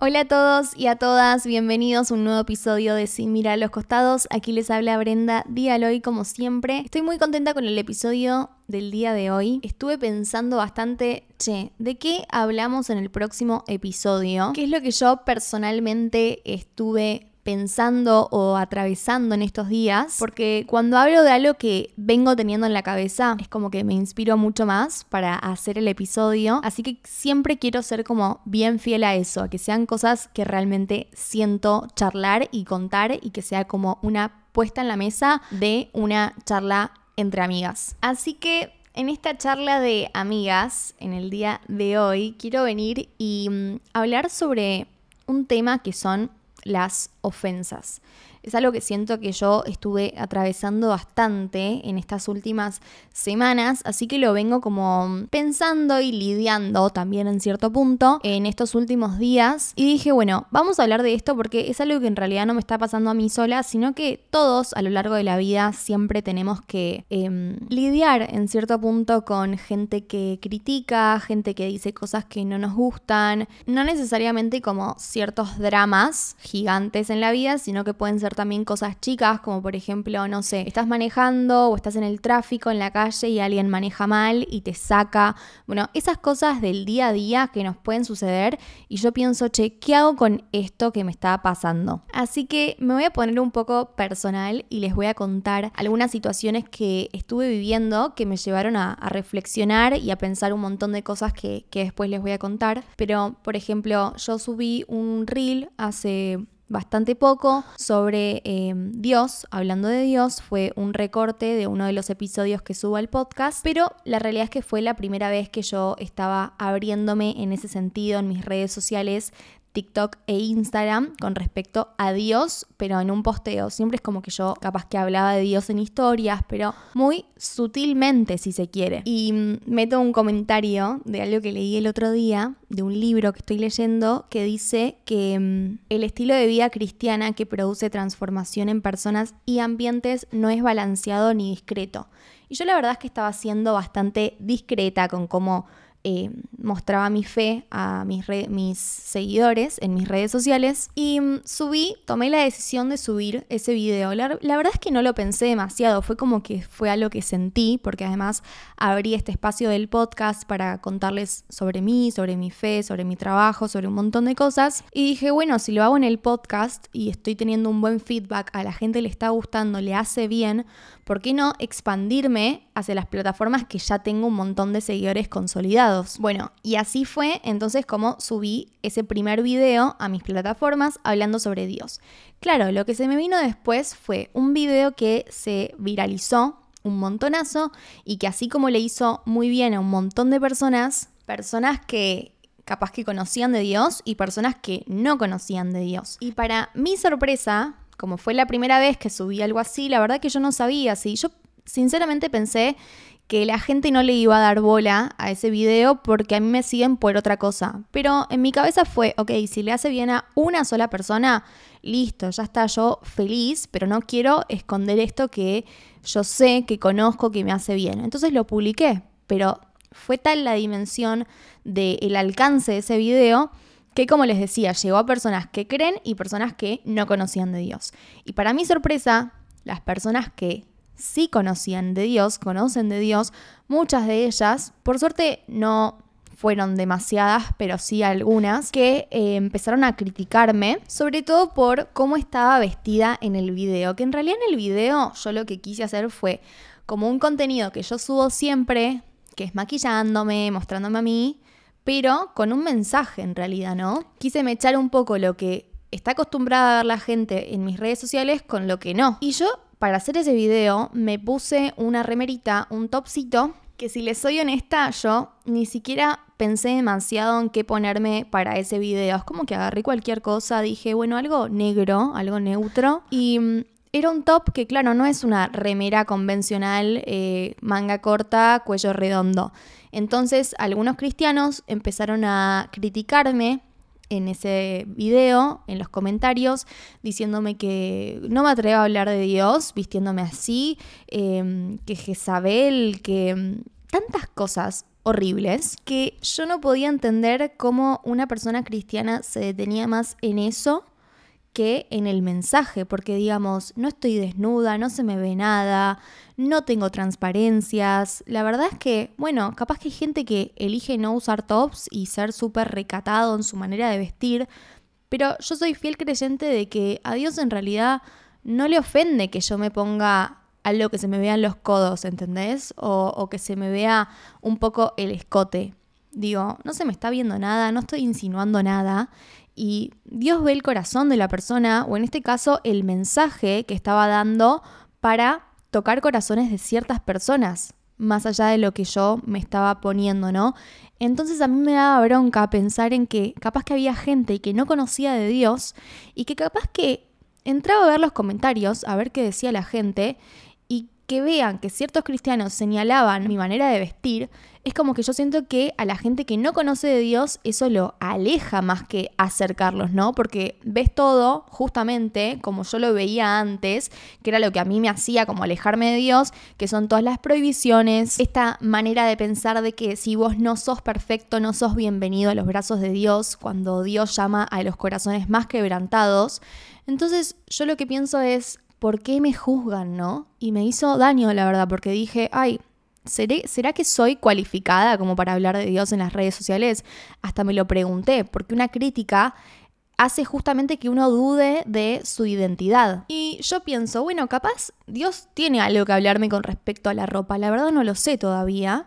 Hola a todos y a todas, bienvenidos a un nuevo episodio de Sin Mirar a los Costados. Aquí les habla Brenda Díaloy como siempre. Estoy muy contenta con el episodio del día de hoy. Estuve pensando bastante, che, ¿de qué hablamos en el próximo episodio? ¿Qué es lo que yo personalmente estuve pensando o atravesando en estos días, porque cuando hablo de algo que vengo teniendo en la cabeza, es como que me inspiro mucho más para hacer el episodio, así que siempre quiero ser como bien fiel a eso, a que sean cosas que realmente siento charlar y contar y que sea como una puesta en la mesa de una charla entre amigas. Así que en esta charla de amigas, en el día de hoy, quiero venir y mm, hablar sobre un tema que son las ofensas. Es algo que siento que yo estuve atravesando bastante en estas últimas semanas, así que lo vengo como pensando y lidiando también en cierto punto en estos últimos días. Y dije, bueno, vamos a hablar de esto porque es algo que en realidad no me está pasando a mí sola, sino que todos a lo largo de la vida siempre tenemos que em, lidiar en cierto punto con gente que critica, gente que dice cosas que no nos gustan, no necesariamente como ciertos dramas gigantes en la vida, sino que pueden ser también cosas chicas, como por ejemplo, no sé, estás manejando o estás en el tráfico, en la calle y alguien maneja mal y te saca. Bueno, esas cosas del día a día que nos pueden suceder y yo pienso, che, ¿qué hago con esto que me está pasando? Así que me voy a poner un poco personal y les voy a contar algunas situaciones que estuve viviendo que me llevaron a, reflexionar y a pensar un montón de cosas que, que después les voy a contar. Pero, por ejemplo, yo subí un reel hace bastante poco sobre eh, Dios, hablando de Dios, fue un recorte de uno de los episodios que subo al podcast, pero la realidad es que fue la primera vez que yo estaba abriéndome en ese sentido en mis redes sociales TikTok e Instagram con respecto a Dios, pero en un posteo. Siempre es como que yo capaz que hablaba de Dios en historias, pero muy sutilmente si se quiere. Y mm, meto un comentario de algo que leí el otro día, de un libro que estoy leyendo, que dice que mm, el estilo de vida cristiana que produce transformación en personas y ambientes no es balanceado ni discreto. Y yo la verdad es que estaba siendo bastante discreta con cómo eh, mostraba mi fe a mis, mis seguidores en mis redes sociales y mm, subí, tomé la decisión de subir ese video. La, verdad es que no lo pensé demasiado, fue como que fue algo que sentí, porque además abrí este espacio del podcast para contarles sobre mí, sobre mi fe, sobre mi trabajo, sobre un montón de cosas. Y dije, bueno, si lo hago en el podcast y estoy teniendo un buen feedback, a la gente le está gustando, le hace bien, ¿por qué no expandirme hacia las plataformas que ya tengo un montón de seguidores consolidados? Bueno, y así fue entonces como subí ese primer video a mis plataformas hablando sobre Dios. Claro, lo que se me vino después fue un video que se viralizó un montonazo y que así como le hizo muy bien a un montón de personas, personas que capaz que conocían de Dios y personas que no conocían de Dios. Y para mi sorpresa, como fue la primera vez que subí algo así, la verdad que yo no sabía si yo sinceramente pensé que la gente no le iba a dar bola a ese video porque a mí me siguen por otra cosa. Pero en mi cabeza fue, ok, si le hace bien a una sola persona, listo, ya está yo feliz, pero no quiero esconder esto que yo sé, que conozco, que me hace bien. Entonces lo publiqué, pero fue tal la dimensión del alcance de ese video que como les decía, llegó a personas que creen y personas que no conocían de Dios. Y para mi sorpresa, las personas que sí conocían de Dios, conocen de Dios, muchas de ellas, por suerte no fueron demasiadas, pero sí algunas, que eh, empezaron a criticarme, sobre todo por cómo estaba vestida en el video, que en realidad en el video yo lo que quise hacer fue como un contenido que yo subo siempre, que es maquillándome, mostrándome a mí, pero con un mensaje en realidad, ¿no? Quise echar un poco lo que está acostumbrada a ver la gente en mis redes sociales con lo que no. Y yo, para hacer ese video, me puse una remerita, un topcito, que si les soy honesta, yo ni siquiera pensé demasiado en qué ponerme para ese video. Es como que agarré cualquier cosa, dije, bueno, algo negro, algo neutro. Y mm, era un top que, claro, no es una remera convencional, eh, manga corta, cuello redondo. Entonces, algunos cristianos empezaron a criticarme en ese video, en los comentarios, diciéndome que no me atrevo a hablar de Dios vistiéndome así, em, que Jezabel, que em, tantas cosas. horribles que yo no podía entender cómo una persona cristiana se detenía más en eso en el mensaje, porque digamos, no estoy desnuda, no se me ve nada, no tengo transparencias. La verdad es que, bueno, capaz que hay gente que elige no usar tops y ser súper recatado en su manera de vestir, pero yo soy fiel creyente de que a Dios en realidad no le ofende que yo me ponga algo que se me vean los codos, ¿entendés? O, o que se me vea un poco el escote. Digo, no se me está viendo nada, no estoy insinuando nada y Dios ve el corazón de la persona, o en este caso el mensaje que estaba dando para tocar corazones de ciertas personas, más allá de lo que yo me estaba poniendo, ¿no? Entonces a mí me daba bronca pensar en que capaz que había gente que no conocía de Dios y que capaz que entraba a ver los comentarios, a ver qué decía la gente, que vean que ciertos cristianos señalaban mi manera de vestir, es como que yo siento que a la gente que no conoce de Dios eso lo aleja más que acercarlos, ¿no? Porque ves todo justamente como yo lo veía antes, que era lo que a mí me hacía como alejarme de Dios, que son todas las prohibiciones, esta manera de pensar de que si vos no sos perfecto, no sos bienvenido a los brazos de Dios, cuando Dios llama a los corazones más quebrantados. Entonces yo lo que pienso es, ¿por qué me juzgan, no? Y me hizo daño, la verdad, porque dije, ay, ¿será que soy cualificada como para hablar de Dios en las redes sociales? Hasta me lo pregunté, porque una crítica hace justamente que uno dude de su identidad. Y yo pienso, bueno, capaz Dios tiene algo que hablarme con respecto a la ropa. La verdad no lo sé todavía,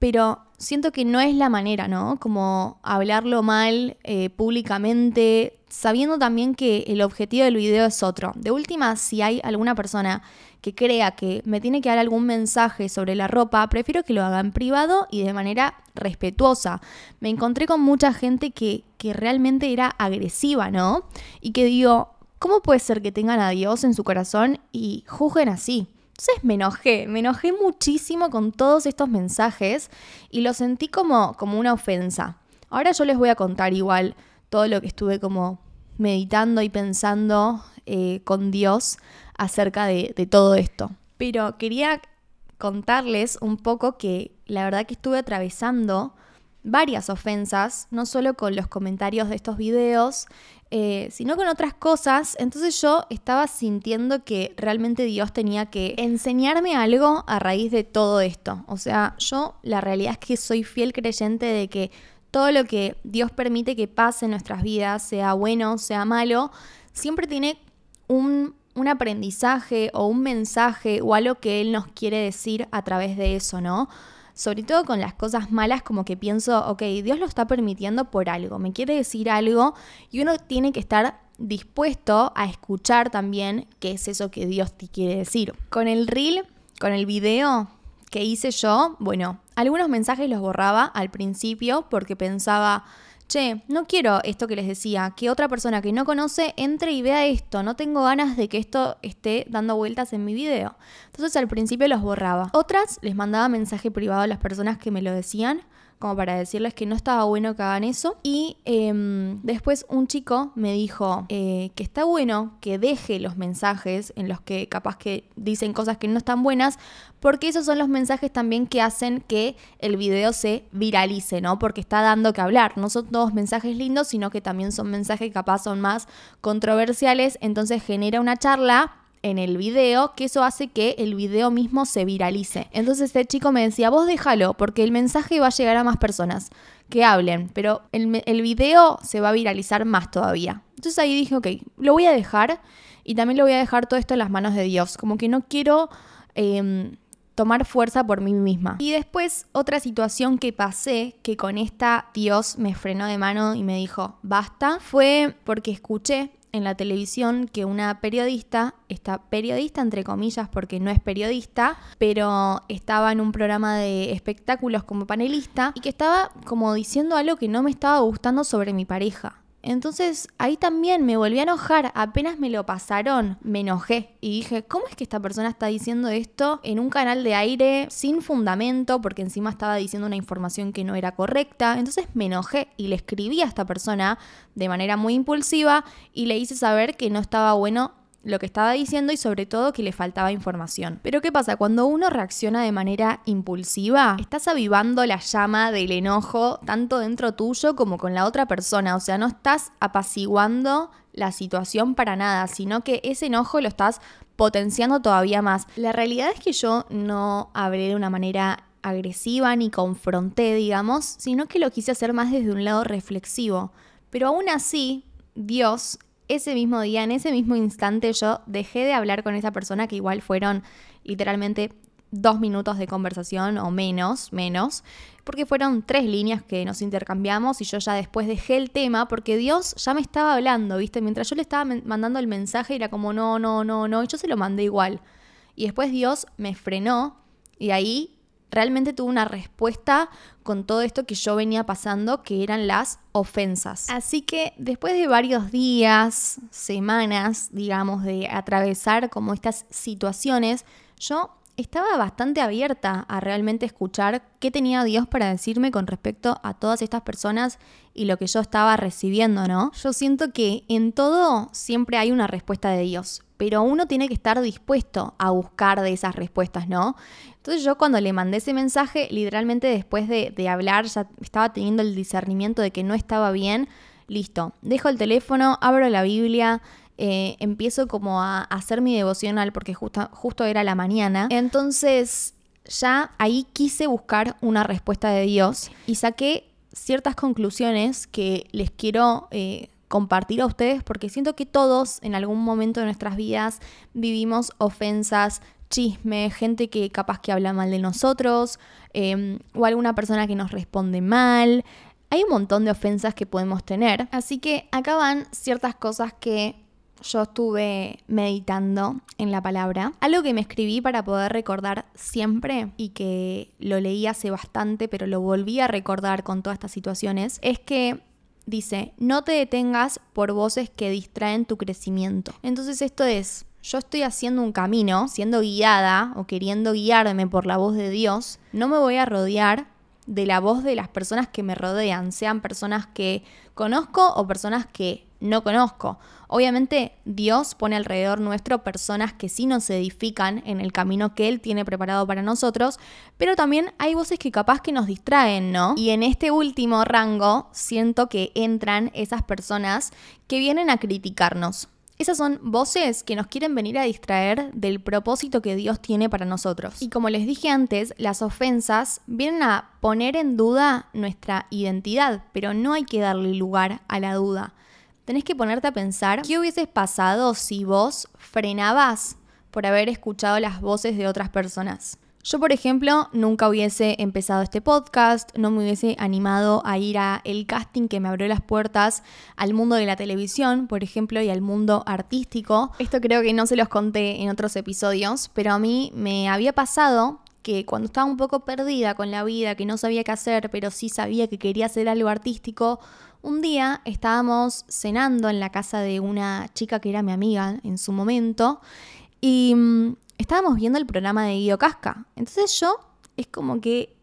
pero siento que no es la manera, ¿no? Como hablarlo mal eh, públicamente, sabiendo también que el objetivo del video es otro. De última, si hay alguna persona que crea que me tiene que dar algún mensaje sobre la ropa, prefiero que lo haga en privado y de manera respetuosa. Me encontré con mucha gente que, que realmente era agresiva, ¿no? Y que digo, ¿cómo puede ser que tengan a Dios en su corazón y juzguen así? Entonces me enojé, me enojé muchísimo con todos estos mensajes y lo sentí como, como una ofensa. Ahora yo les voy a contar igual todo lo que estuve como meditando y pensando eh, con Dios acerca de, de todo esto. Pero quería contarles un poco que la verdad que estuve atravesando varias ofensas, no solo con los comentarios de estos videos, eh, sino con otras cosas. Entonces yo estaba sintiendo que realmente Dios tenía que enseñarme algo a raíz de todo esto. O sea, yo la realidad es que soy fiel creyente de que todo lo que Dios permite que pase en nuestras vidas, sea bueno, sea malo, siempre tiene un, aprendizaje o un mensaje o algo que Él nos quiere decir a través de eso, ¿no? Sobre todo con las cosas malas, como que pienso, ok, Dios lo está permitiendo por algo, me quiere decir algo y uno tiene que estar dispuesto a escuchar también qué es eso que Dios te quiere decir. Con el reel, con el video que hice yo, bueno, algunos mensajes los borraba al principio porque pensaba, che, no quiero esto que les decía, que otra persona que no conoce entre y vea esto, no tengo ganas de que esto esté dando vueltas en mi video. Entonces al principio los borraba. Otras les mandaba mensaje privado a las personas que me lo decían como para decirles que no estaba bueno que hagan eso. Y em, después un chico me dijo eh, que está bueno que deje los mensajes en los que capaz que dicen cosas que no están buenas, porque esos son los mensajes también que hacen que el video se viralice, ¿no? Porque está dando que hablar. No son todos mensajes lindos, sino que también son mensajes que capaz son más controversiales, entonces genera una charla en el video, que eso hace que el video mismo se viralice. Entonces este chico me decía, vos déjalo, porque el mensaje va a llegar a más personas que hablen, pero el, el video se va a viralizar más todavía. Entonces ahí dije, ok, lo voy a dejar y también lo voy a dejar todo esto en las manos de Dios, como que no quiero... Em, tomar fuerza por mí misma. Y después otra situación que pasé, que con esta Dios me frenó de mano y me dijo, basta, fue porque escuché en la televisión que una periodista, esta periodista entre comillas porque no es periodista, pero estaba en un programa de espectáculos como panelista y que estaba como diciendo algo que no me estaba gustando sobre mi pareja. Entonces ahí también me volví a enojar, apenas me lo pasaron, me enojé y dije, ¿cómo es que esta persona está diciendo esto en un canal de aire sin fundamento? Porque encima estaba diciendo una información que no era correcta. Entonces me enojé y le escribí a esta persona de manera muy impulsiva y le hice saber que no estaba bueno lo que estaba diciendo y sobre todo que le faltaba información. Pero ¿qué pasa? Cuando uno reacciona de manera impulsiva, estás avivando la llama del enojo tanto dentro tuyo como con la otra persona. O sea, no estás apaciguando la situación para nada, sino que ese enojo lo estás potenciando todavía más. La realidad es que yo no hablé de una manera agresiva ni confronté, digamos, sino que lo quise hacer más desde un lado reflexivo. Pero aún así, Dios ese mismo día, en ese mismo instante, yo dejé de hablar con esa persona, que igual fueron literalmente dos minutos de conversación o menos, menos, porque fueron tres líneas que nos intercambiamos y yo ya después dejé el tema porque Dios ya me estaba hablando, ¿viste? Mientras yo le estaba mandando el mensaje era como no, no, no, no, y yo se lo mandé igual. Y después Dios me frenó y ahí realmente tuvo una respuesta con todo esto que yo venía pasando, que eran las ofensas. Así que después de varios días, semanas, digamos, de atravesar como estas situaciones, yo estaba bastante abierta a realmente escuchar qué tenía Dios para decirme con respecto a todas estas personas y lo que yo estaba recibiendo, ¿no? Yo siento que en todo siempre hay una respuesta de Dios, pero uno tiene que estar dispuesto a buscar de esas respuestas, ¿no? Entonces yo cuando le mandé ese mensaje, literalmente después de, hablar, ya estaba teniendo el discernimiento de que no estaba bien, listo, dejo el teléfono, abro la Biblia, eh, empiezo como a, hacer mi devocional porque justo, justo era la mañana. Entonces ya ahí quise buscar una respuesta de Dios y saqué ciertas conclusiones que les quiero eh, compartir a ustedes porque siento que todos en algún momento de nuestras vidas vivimos ofensas, chisme, gente que capaz que habla mal de nosotros em, o alguna persona que nos responde mal. Hay un montón de ofensas que podemos tener, así que acá van ciertas cosas que yo estuve meditando en la palabra. Algo que me escribí para poder recordar siempre y que lo leí hace bastante, pero lo volví a recordar con todas estas situaciones, es que dice, no te detengas por voces que distraen tu crecimiento. Entonces esto es, yo estoy haciendo un camino, siendo guiada o queriendo guiarme por la voz de Dios, no me voy a rodear de la voz de las personas que me rodean, sean personas que conozco o personas que no conozco. Obviamente Dios pone alrededor nuestro personas que sí nos edifican en el camino que Él tiene preparado para nosotros, pero también hay voces que capaz que nos distraen, ¿no? Y en este último rango siento que entran esas personas que vienen a criticarnos. Esas son voces que nos quieren venir a distraer del propósito que Dios tiene para nosotros. Y como les dije antes, las ofensas vienen a poner en duda nuestra identidad, pero no hay que darle lugar a la duda tenés que ponerte a pensar qué hubieses pasado si vos frenabas por haber escuchado las voces de otras personas. Yo, por ejemplo, nunca hubiese empezado este podcast, no me hubiese animado a ir a el casting que me abrió las puertas al mundo de la televisión, por ejemplo, y al mundo artístico. Esto creo que no se los conté en otros episodios, pero a mí me había pasado que cuando estaba un poco perdida con la vida, que no sabía qué hacer, pero sí sabía que quería hacer algo artístico, un día estábamos cenando en la casa de una chica que era mi amiga en su momento y mm, estábamos viendo el programa de Guido Casca. Entonces yo es como que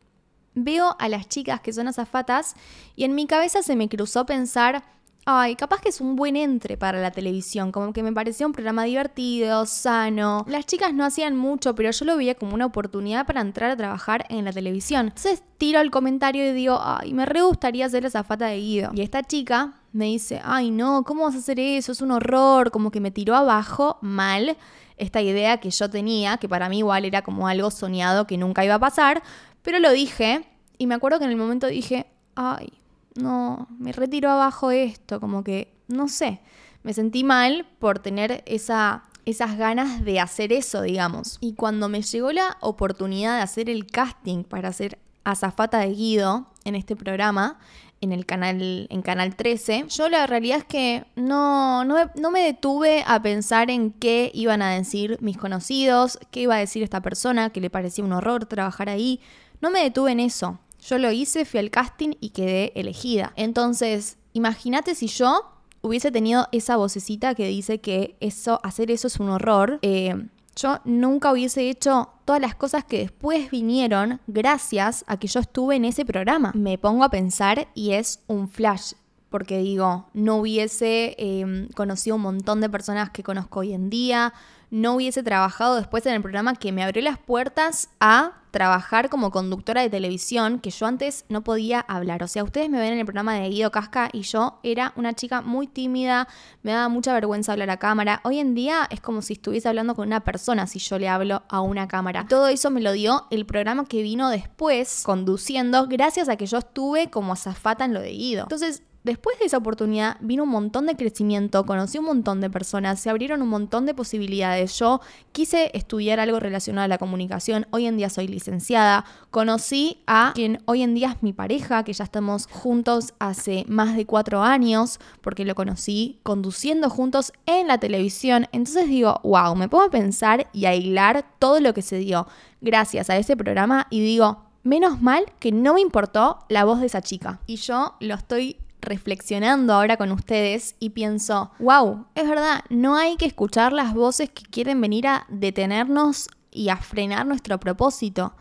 veo a las chicas que son azafatas y en mi cabeza se me cruzó pensar, ay, capaz que es un buen entre para la televisión, como que me parecía un programa divertido, sano. Las chicas no hacían mucho, pero yo lo veía como una oportunidad para entrar a trabajar en la televisión. Entonces tiro el comentario y digo, ay, me re gustaría ser esa fata de Guido. Y esta chica me dice, ay, no, ¿cómo vas a hacer eso? Es un horror, como que me tiró abajo mal esta idea que yo tenía, que para mí igual era como algo soñado que nunca iba a pasar, pero lo dije y me acuerdo que en el momento dije, ay, no, me retiro abajo esto, como que, no sé, me sentí mal por tener esa, esas ganas de hacer eso, digamos. Y cuando me llegó la oportunidad de hacer el casting para ser azafata de Guido en este programa, en el canal, en Canal 13, yo la realidad es que no, no, no me detuve a pensar en qué iban a decir mis conocidos, qué iba a decir esta persona, que le parecía un horror trabajar ahí. No me detuve en eso. Yo lo hice, fui al casting y quedé elegida. Entonces, imagínate si yo hubiese tenido esa vocecita que dice que eso, hacer eso es un horror. Eh, yo nunca hubiese hecho todas las cosas que después vinieron gracias a que yo estuve en ese programa. Me pongo a pensar y es un flash. Porque digo, no hubiese em, conocido un montón de personas que conozco hoy en día, no hubiese trabajado después en el programa que me abrió las puertas a trabajar como conductora de televisión, que yo antes no podía hablar. O sea, ustedes me ven en el programa de Guido Casca y yo era una chica muy tímida, me daba mucha vergüenza hablar a cámara. Hoy en día es como si estuviese hablando con una persona si yo le hablo a una cámara. todo eso me lo dio el programa que vino después conduciendo, gracias a que yo estuve como azafata en lo de Guido. Entonces, Después de esa oportunidad vino un montón de crecimiento, conocí un montón de personas, se abrieron un montón de posibilidades. Yo quise estudiar algo relacionado a la comunicación, hoy en día soy licenciada, conocí a quien hoy en día es mi pareja, que ya estamos juntos hace más de cuatro años, porque lo conocí conduciendo juntos en la televisión. Entonces digo, wow, me pongo a pensar y a hilar todo lo que se dio gracias a ese programa y digo, Menos mal que no me importó la voz de esa chica. Y yo lo estoy reflexionando ahora con ustedes y pienso, wow, es verdad, no hay que escuchar las voces que quieren venir a detenernos y a frenar nuestro propósito.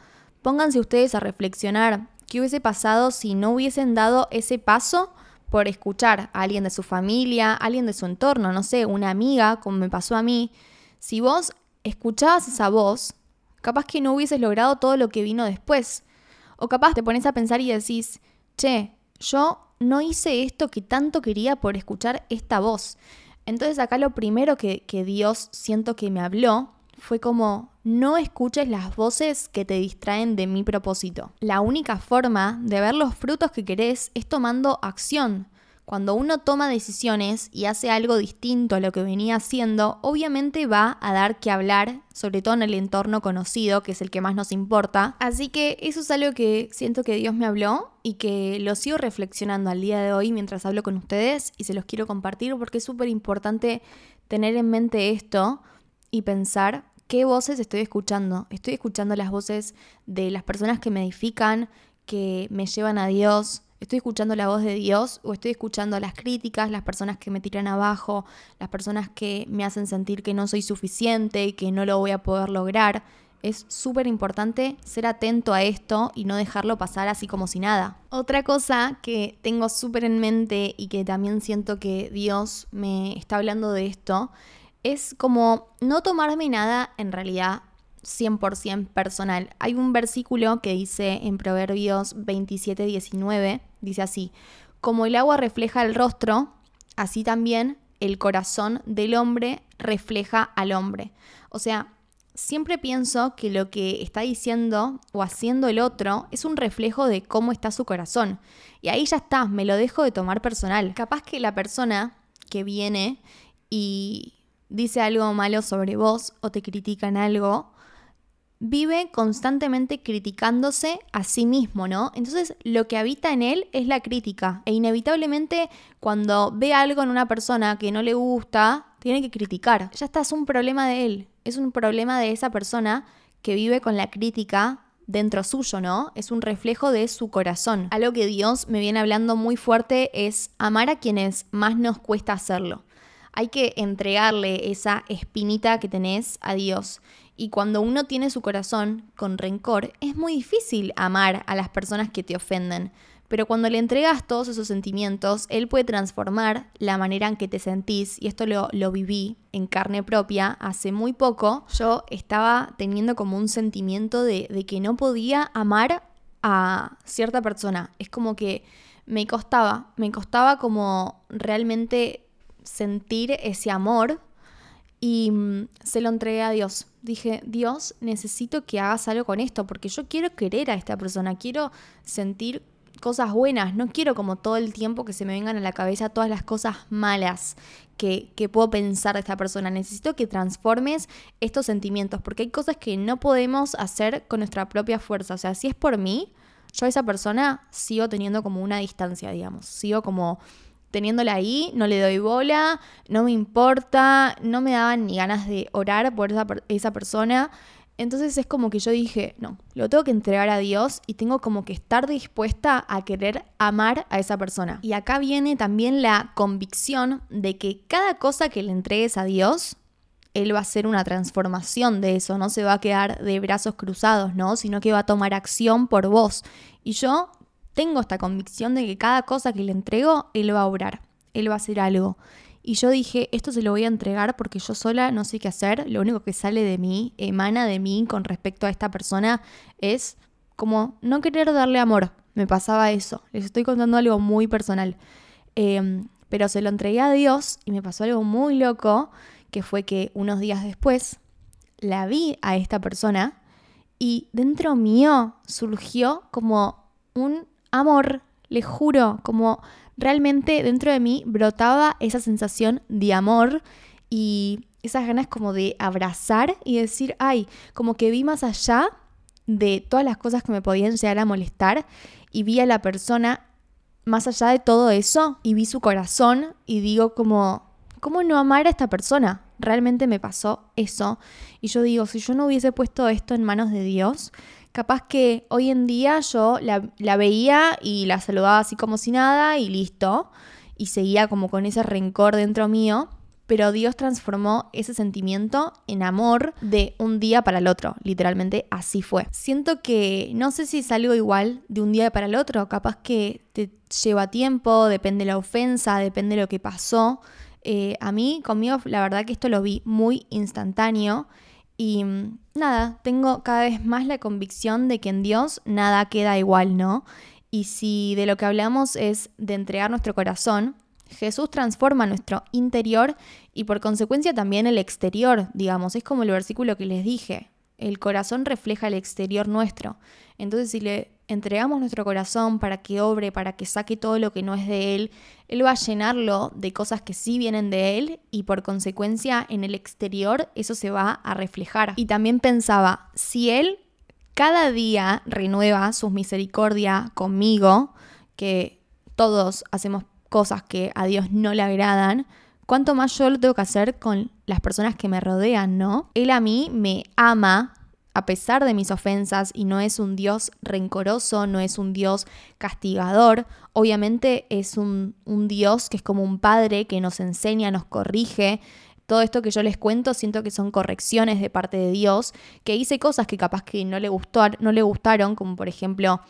Pónganse ustedes a reflexionar qué hubiese pasado si no hubiesen dado ese paso por escuchar a alguien de su familia, a alguien de su entorno, no sé, una amiga, como me pasó a mí. Si vos escuchabas esa voz, capaz que no hubieses logrado todo lo que vino después. O capaz te pones a pensar y decís, che, yo no hice esto que tanto quería por escuchar esta voz. Entonces acá lo primero que, Dios siento que me habló fue como, no escuches las voces que te distraen de mi propósito. La única forma de ver los frutos que querés es tomando acción. Cuando uno toma decisiones y hace algo distinto a lo que venía haciendo, obviamente va a dar que hablar, sobre todo en el entorno conocido, que es el que más nos importa. Así que eso es algo que siento que Dios me habló y que lo sigo reflexionando al día de hoy mientras hablo con ustedes y se los quiero compartir porque es súper importante tener en mente esto y pensar qué voces estoy escuchando. Estoy escuchando las voces de las personas que me edifican, que me llevan a Dios, ¿Estoy escuchando la voz de Dios o estoy escuchando las críticas, las personas que me tiran abajo, las personas que me hacen sentir que no soy suficiente y que no lo voy a poder lograr? Es súper importante ser atento a esto y no dejarlo pasar así como si nada. Otra cosa que tengo súper en mente y que también siento que Dios me está hablando de esto es como no tomarme nada en realidad 100% personal. Hay un versículo que dice en Proverbios 27, 19, dice así, como el agua refleja el rostro, así también el corazón del hombre refleja al hombre. O sea, siempre pienso que lo que está diciendo o haciendo el otro es un reflejo de cómo está su corazón. Y ahí ya está, me lo dejo de tomar personal. Capaz que la persona que viene y dice algo malo sobre vos o te critican algo, vive constantemente criticándose a sí mismo, ¿no? Entonces lo que habita en él es la crítica e inevitablemente cuando ve algo en una persona que no le gusta, tiene que criticar. Ya está, es un problema de él, es un problema de esa persona que vive con la crítica dentro suyo, ¿no? Es un reflejo de su corazón. Algo que Dios me viene hablando muy fuerte es amar a quienes más nos cuesta hacerlo. Hay que entregarle esa espinita que tenés a Dios y cuando uno tiene su corazón con rencor, es muy difícil amar a las personas que te ofenden. Pero cuando le entregas todos esos sentimientos, él puede transformar la manera en que te sentís. Y esto lo, lo viví en carne propia hace muy poco. Yo estaba teniendo como un sentimiento de, de que no podía amar a cierta persona. Es como que me costaba, me costaba como realmente sentir ese amor y mm, se lo entregué a Dios. Dije, Dios, necesito que hagas algo con esto, porque yo quiero querer a esta persona, quiero sentir cosas buenas, no quiero como todo el tiempo que se me vengan a la cabeza todas las cosas malas que, que puedo pensar de esta persona. Necesito que transformes estos sentimientos, porque hay cosas que no podemos hacer con nuestra propia fuerza. O sea, si es por mí, yo a esa persona sigo teniendo como una distancia, digamos, sigo como teniéndola ahí, no le doy bola, no me importa, no me daban ni ganas de orar por esa, esa persona. Entonces es como que yo dije, no, lo tengo que entregar a Dios y tengo como que estar dispuesta a querer amar a esa persona. Y acá viene también la convicción de que cada cosa que le entregues a Dios, Él va a hacer una transformación de eso, no se va a quedar de brazos cruzados, ¿no? Sino que va a tomar acción por vos. Y yo tengo esta convicción de que cada cosa que le entrego, Él va a obrar, Él va a hacer algo. Y yo dije, esto se lo voy a entregar porque yo sola no sé qué hacer, lo único que sale de mí, emana de mí con respecto a esta persona, es como no querer darle amor. Me pasaba eso, les estoy contando algo muy personal. Em, pero se lo entregué a Dios y me pasó algo muy loco, que fue que unos días después la vi a esta persona y dentro mío surgió como un amor, le juro, como realmente dentro de mí brotaba esa sensación de amor y esas ganas como de abrazar y decir, ay, como que vi más allá de todas las cosas que me podían llegar a molestar y vi a la persona más allá de todo eso y vi su corazón y digo como, ¿cómo no amar a esta persona? Realmente me pasó eso y yo digo, si yo no hubiese puesto esto en manos de Dios, capaz que hoy en día yo la, veía y la saludaba así como si nada y listo. Y seguía como con ese rencor dentro mío. Pero Dios transformó ese sentimiento en amor de un día para el otro. Literalmente así fue. Siento que no sé si es algo igual de un día para el otro. Capaz que te lleva tiempo, depende de la ofensa, depende de lo que pasó. Eh, a mí, conmigo, la verdad que esto lo vi muy instantáneo y mm, nada, tengo cada vez más la convicción de que en Dios nada queda igual, ¿no? Y si de lo que hablamos es de entregar nuestro corazón, Jesús transforma nuestro interior y por consecuencia también el exterior, digamos. Es como el versículo que les dije. El corazón refleja el exterior nuestro. Entonces si le entregamos nuestro corazón para que obre, para que saque todo lo que no es de Él, Él va a llenarlo de cosas que sí vienen de Él y por consecuencia en el exterior eso se va a reflejar. Y también pensaba, si Él cada día renueva sus misericordia conmigo, que todos hacemos cosas que a Dios no le agradan, cuánto más yo lo tengo que hacer con las personas que me rodean, ¿no? Él a mí me ama a pesar de mis ofensas y no es un Dios rencoroso, no es un Dios castigador, obviamente es un, Dios que es como un padre que nos enseña, nos corrige. Todo esto que yo les cuento siento que son correcciones de parte de Dios, que hice cosas que capaz que no le, gustó, no le gustaron, como por ejemplo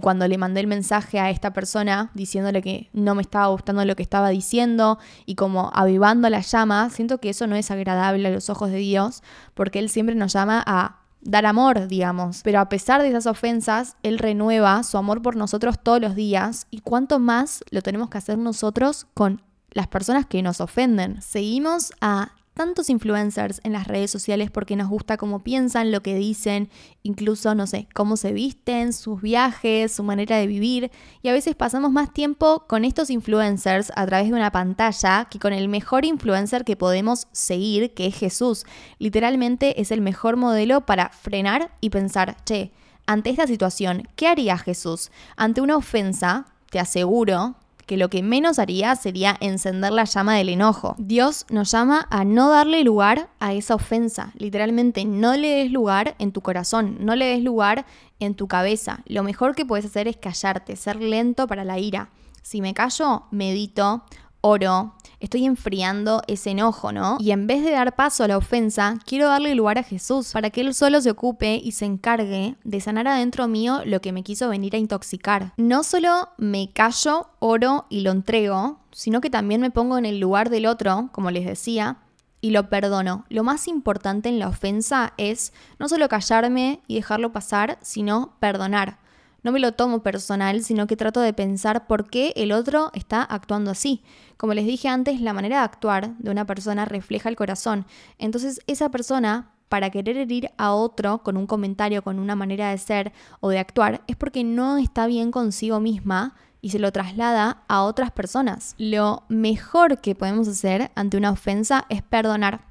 cuando le mandé el mensaje a esta persona diciéndole que no me estaba gustando lo que estaba diciendo y como avivando la llama, siento que eso no es agradable a los ojos de Dios, porque Él siempre nos llama a dar amor, digamos. Pero a pesar de esas ofensas, Él renueva su amor por nosotros todos los días y cuánto más lo tenemos que hacer nosotros con las personas que nos ofenden. Seguimos a tantos influencers en las redes sociales porque nos gusta cómo piensan, lo que dicen, incluso, no sé, cómo se visten, sus viajes, su manera de vivir. Y a veces pasamos más tiempo con estos influencers a través de una pantalla que con el mejor influencer que podemos seguir, que es Jesús. Literalmente es el mejor modelo para frenar y pensar, che, ante esta situación, ¿qué haría Jesús? Ante una ofensa, te aseguro que lo que menos haría sería encender la llama del enojo. Dios nos llama a no darle lugar a esa ofensa. Literalmente, no le des lugar en tu corazón, no le des lugar en tu cabeza. Lo mejor que puedes hacer es callarte, ser lento para la ira. Si me callo, medito, oro, estoy enfriando ese enojo, ¿no? Y en vez de dar paso a la ofensa, quiero darle lugar a Jesús para que Él solo se ocupe y se encargue de sanar adentro mío lo que me quiso venir a intoxicar. No solo me callo, oro y lo entrego, sino que también me pongo en el lugar del otro, como les decía, y lo perdono. Lo más importante en la ofensa es no solo callarme y dejarlo pasar, sino perdonar. No me lo tomo personal, sino que trato de pensar por qué el otro está actuando así. Como les dije antes, la manera de actuar de una persona refleja el corazón. Entonces esa persona, para querer herir a otro con un comentario, con una manera de ser o de actuar, es porque no está bien consigo misma y se lo traslada a otras personas. Lo mejor que podemos hacer ante una ofensa es perdonar.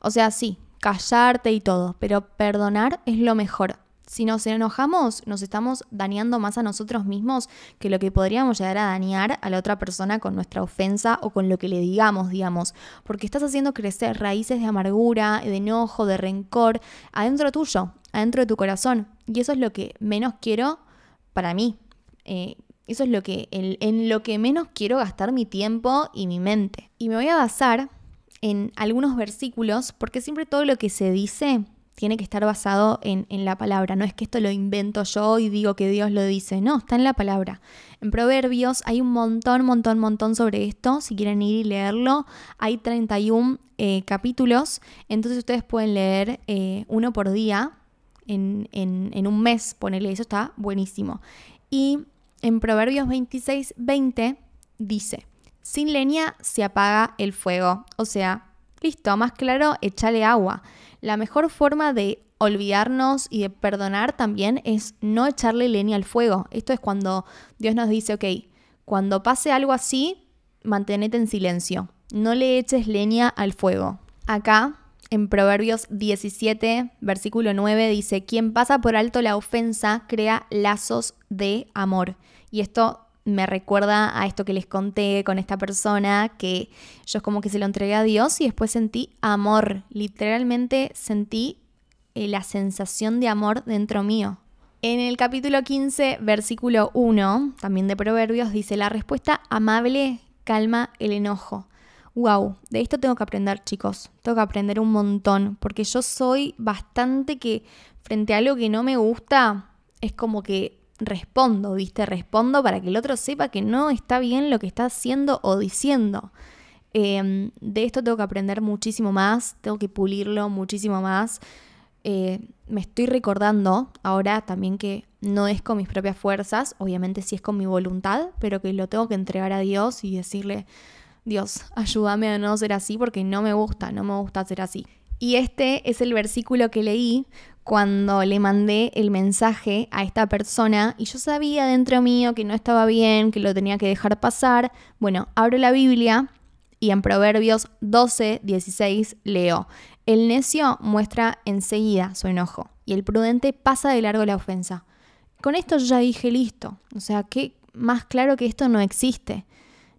O sea, sí, callarte y todo, pero perdonar es lo mejor si nos enojamos, nos estamos dañando más a nosotros mismos que lo que podríamos llegar a dañar a la otra persona con nuestra ofensa o con lo que le digamos, digamos. Porque estás haciendo crecer raíces de amargura, de enojo, de rencor adentro tuyo, adentro de tu corazón. Y eso es lo que menos quiero para mí. Eh, eso es lo que, en lo que menos quiero gastar mi tiempo y mi mente. Y me voy a basar en algunos versículos porque siempre todo lo que se dice tiene que estar basado en, en, la palabra. No es que esto lo invento yo y digo que Dios lo dice. No, está en la palabra. En Proverbios hay un montón, montón, montón sobre esto. Si quieren ir y leerlo, hay 31 eh, capítulos. Entonces ustedes pueden leer eh, uno por día en, en, en un mes. Ponerle eso está buenísimo. Y en Proverbios 26, 20 dice, sin leña se apaga el fuego. O sea, listo, más claro, échale agua. La mejor forma de olvidarnos y de perdonar también es no echarle leña al fuego. Esto es cuando Dios nos dice, ok, cuando pase algo así, manténete en silencio. No le eches leña al fuego. Acá, en Proverbios 17, versículo 9, dice, quien pasa por alto la ofensa crea lazos de amor. Y esto me recuerda a esto que les conté con esta persona, que yo como que se lo entregué a Dios y después sentí amor, literalmente sentí eh, la sensación de amor dentro mío. En el capítulo 15, versículo 1, también de Proverbios, dice, la respuesta amable calma el enojo. Wow, de esto tengo que aprender, chicos. Tengo que aprender un montón, porque yo soy bastante que frente a algo que no me gusta, es como que respondo, ¿viste? Respondo para que el otro sepa que no está bien lo que está haciendo o diciendo. Em, de esto tengo que aprender muchísimo más, tengo que pulirlo muchísimo más. Eh, me estoy recordando ahora también que no es con mis propias fuerzas, obviamente sí es con mi voluntad, pero que lo tengo que entregar a Dios y decirle, Dios, ayúdame a no ser así porque no me gusta, no me gusta ser así. Y este es el versículo que leí cuando le mandé el mensaje a esta persona y yo sabía dentro mío que no estaba bien, que lo tenía que dejar pasar. Bueno, abro la Biblia y en Proverbios 12, 16 leo, el necio muestra enseguida su enojo y el prudente pasa de largo la ofensa. Con esto ya dije listo, o sea, que más claro que esto no existe.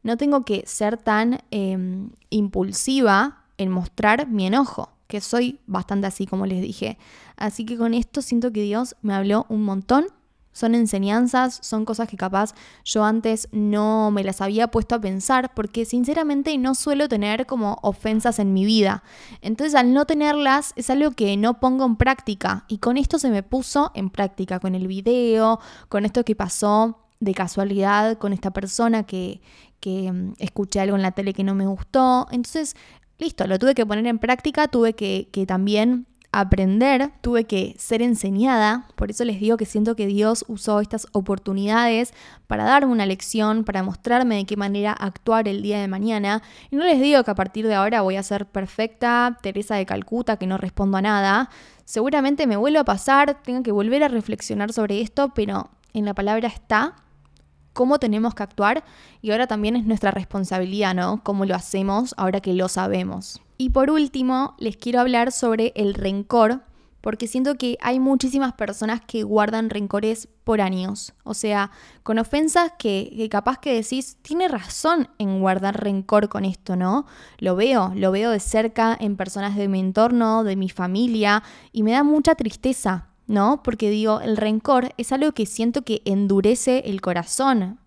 No tengo que ser tan em, impulsiva en mostrar mi enojo que soy bastante así como les dije. Así que con esto siento que Dios me habló un montón. Son enseñanzas, son cosas que capaz yo antes no me las había puesto a pensar porque sinceramente no suelo tener como ofensas en mi vida. Entonces al no tenerlas es algo que no pongo en práctica y con esto se me puso en práctica, con el video, con esto que pasó de casualidad con esta persona que, que mm, escuché algo en la tele que no me gustó. Entonces listo, lo tuve que poner en práctica, tuve que, también aprender, tuve que ser enseñada, por eso les digo que siento que Dios usó estas oportunidades para darme una lección, para mostrarme de qué manera actuar el día de mañana. Y no les digo que a partir de ahora voy a ser perfecta, Teresa de Calcuta, que no respondo a nada. Seguramente me vuelvo a pasar, tengo que volver a reflexionar sobre esto, pero en la palabra está cómo tenemos que actuar y ahora también es nuestra responsabilidad, ¿no? Cómo lo hacemos ahora que lo sabemos. Y por último, les quiero hablar sobre el rencor, porque siento que hay muchísimas personas que guardan rencores por años. O sea, con ofensas que, capaz que decís, tiene razón en guardar rencor con esto, ¿no? Lo veo, lo veo de cerca en personas de mi entorno, de mi familia, y me da mucha tristeza. ¿No? Porque digo, el rencor es algo que siento que endurece el corazón.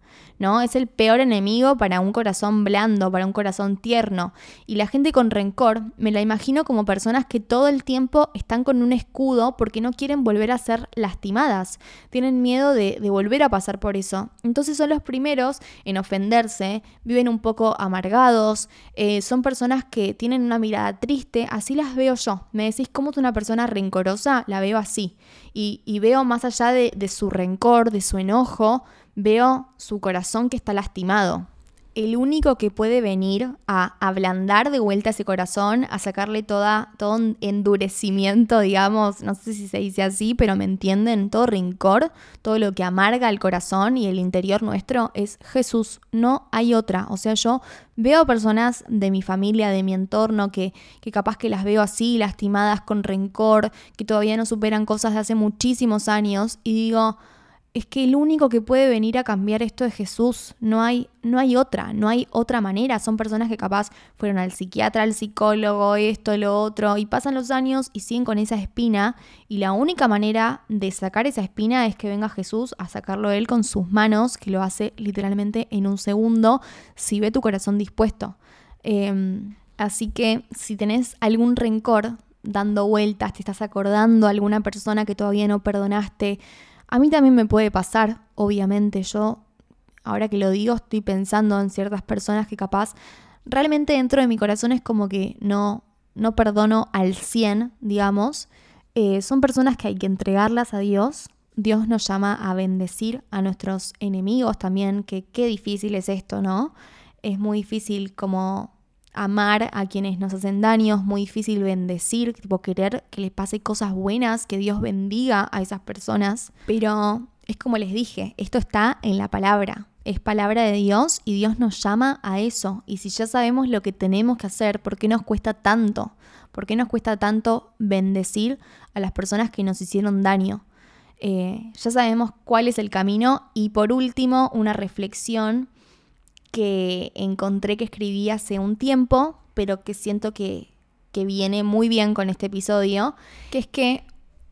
Es el peor enemigo para un corazón blando, para un corazón tierno. Y la gente con rencor me la imagino como personas que todo el tiempo están con un escudo porque no quieren volver a ser lastimadas. Tienen miedo de, volver a pasar por eso. Entonces son los primeros en ofenderse, viven un poco amargados, eh, son personas que tienen una mirada triste, así las veo yo. Me decís, ¿cómo es una persona rencorosa? La veo así. Y, veo más allá de, de su rencor, de su enojo, veo su corazón que está lastimado. El único que puede venir a ablandar de vuelta ese corazón, a sacarle todo un endurecimiento, digamos, no sé si se dice así, pero me entienden, todo rincor, todo lo que amarga el corazón y el interior nuestro es Jesús, no hay otra. O sea, yo veo personas de mi familia, de mi entorno, que, que capaz que las veo así, lastimadas con rencor, que todavía no superan cosas de hace muchísimos años, y digo, es que el único que puede venir a cambiar esto es Jesús. No hay, no hay otra, no hay otra manera. Son personas que capaz fueron al psiquiatra, al psicólogo, esto, lo otro, y pasan los años y siguen con esa espina. Y la única manera de sacar esa espina es que venga Jesús a sacarlo él con sus manos, que lo hace literalmente en un segundo, si ve tu corazón dispuesto. Em, así que si tenés algún rencor, dando vueltas, te estás acordando a alguna persona que todavía no perdonaste. A mí también me puede pasar, obviamente. Yo, ahora que lo digo, estoy pensando en ciertas personas que capaz realmente dentro de mi corazón es como que no, no perdono al 100, digamos. Eh, son personas que hay que entregarlas a Dios. Dios nos llama a bendecir a nuestros enemigos también, que qué difícil es esto, ¿no? Es muy difícil como amar a quienes nos hacen daño, es muy difícil bendecir, tipo querer que les pase cosas buenas, que Dios bendiga a esas personas, pero es como les dije, esto está en la palabra, es palabra de Dios y Dios nos llama a eso. Y si ya sabemos lo que tenemos que hacer, ¿por qué nos cuesta tanto? ¿Por qué nos cuesta tanto bendecir a las personas que nos hicieron daño? Eh, ya sabemos cuál es el camino. Y por último, una reflexión que encontré que escribí hace un tiempo, pero que siento que, que viene muy bien con este episodio, que es que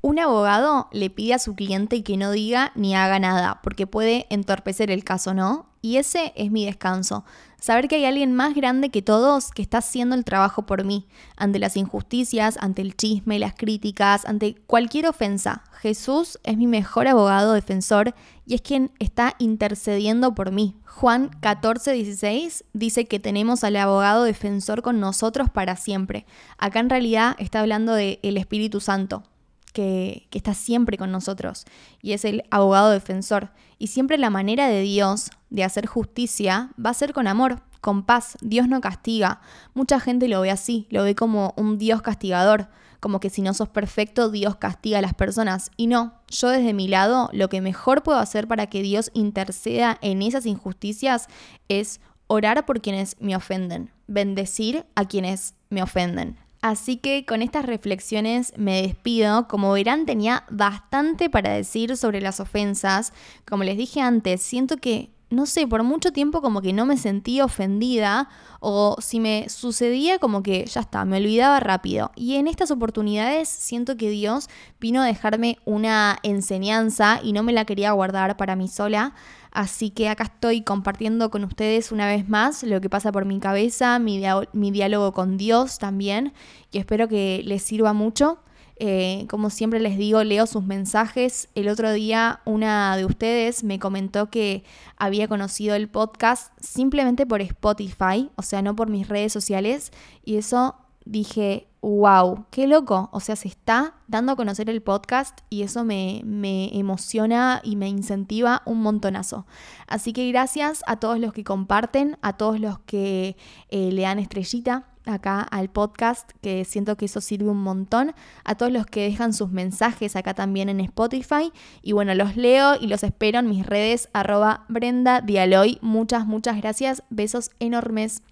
un abogado le pide a su cliente que no diga ni haga nada, porque puede entorpecer el caso, ¿no? Y ese es mi descanso. Saber que hay alguien más grande que todos que está haciendo el trabajo por mí, ante las injusticias, ante el chisme, las críticas, ante cualquier ofensa. Jesús es mi mejor abogado defensor y es quien está intercediendo por mí. Juan 14, 16 dice que tenemos al abogado defensor con nosotros para siempre. Acá en realidad está hablando del el Espíritu Santo que, está siempre con nosotros y es el abogado defensor. Y siempre la manera de Dios de hacer justicia va a ser con amor, con paz. Dios no castiga. Mucha gente lo ve así, lo ve como un Dios castigador, como que si no sos perfecto, Dios castiga a las personas. Y no, yo desde mi lado, lo que mejor puedo hacer para que Dios interceda en esas injusticias es orar por quienes me ofenden, bendecir a quienes me ofenden. Así que con estas reflexiones me despido. Como verán, tenía bastante para decir sobre las ofensas. Como les dije antes, siento que, no sé, por mucho tiempo como que no me sentí ofendida o si me sucedía como que ya está, me olvidaba rápido. Y en estas oportunidades siento que Dios vino a dejarme una enseñanza y no me la quería guardar para mí sola. Así que acá estoy compartiendo con ustedes una vez más lo que pasa por mi cabeza, mi, diálogo con Dios también, y espero que les sirva mucho. Eh, como siempre les digo, leo sus mensajes. El otro día una de ustedes me comentó que había conocido el podcast simplemente por Spotify, o sea, no por mis redes sociales, y eso dije, wow, qué loco. O sea, se está dando a conocer el podcast y eso me, me, emociona y me incentiva un montonazo. Así que gracias a todos los que comparten, a todos los que eh, le dan estrellita acá al podcast, que siento que eso sirve un montón, a todos los que dejan sus mensajes acá también en Spotify. Y bueno, los leo y los espero en mis redes arroba Brenda Dialoy. Muchas, muchas gracias. Besos enormes.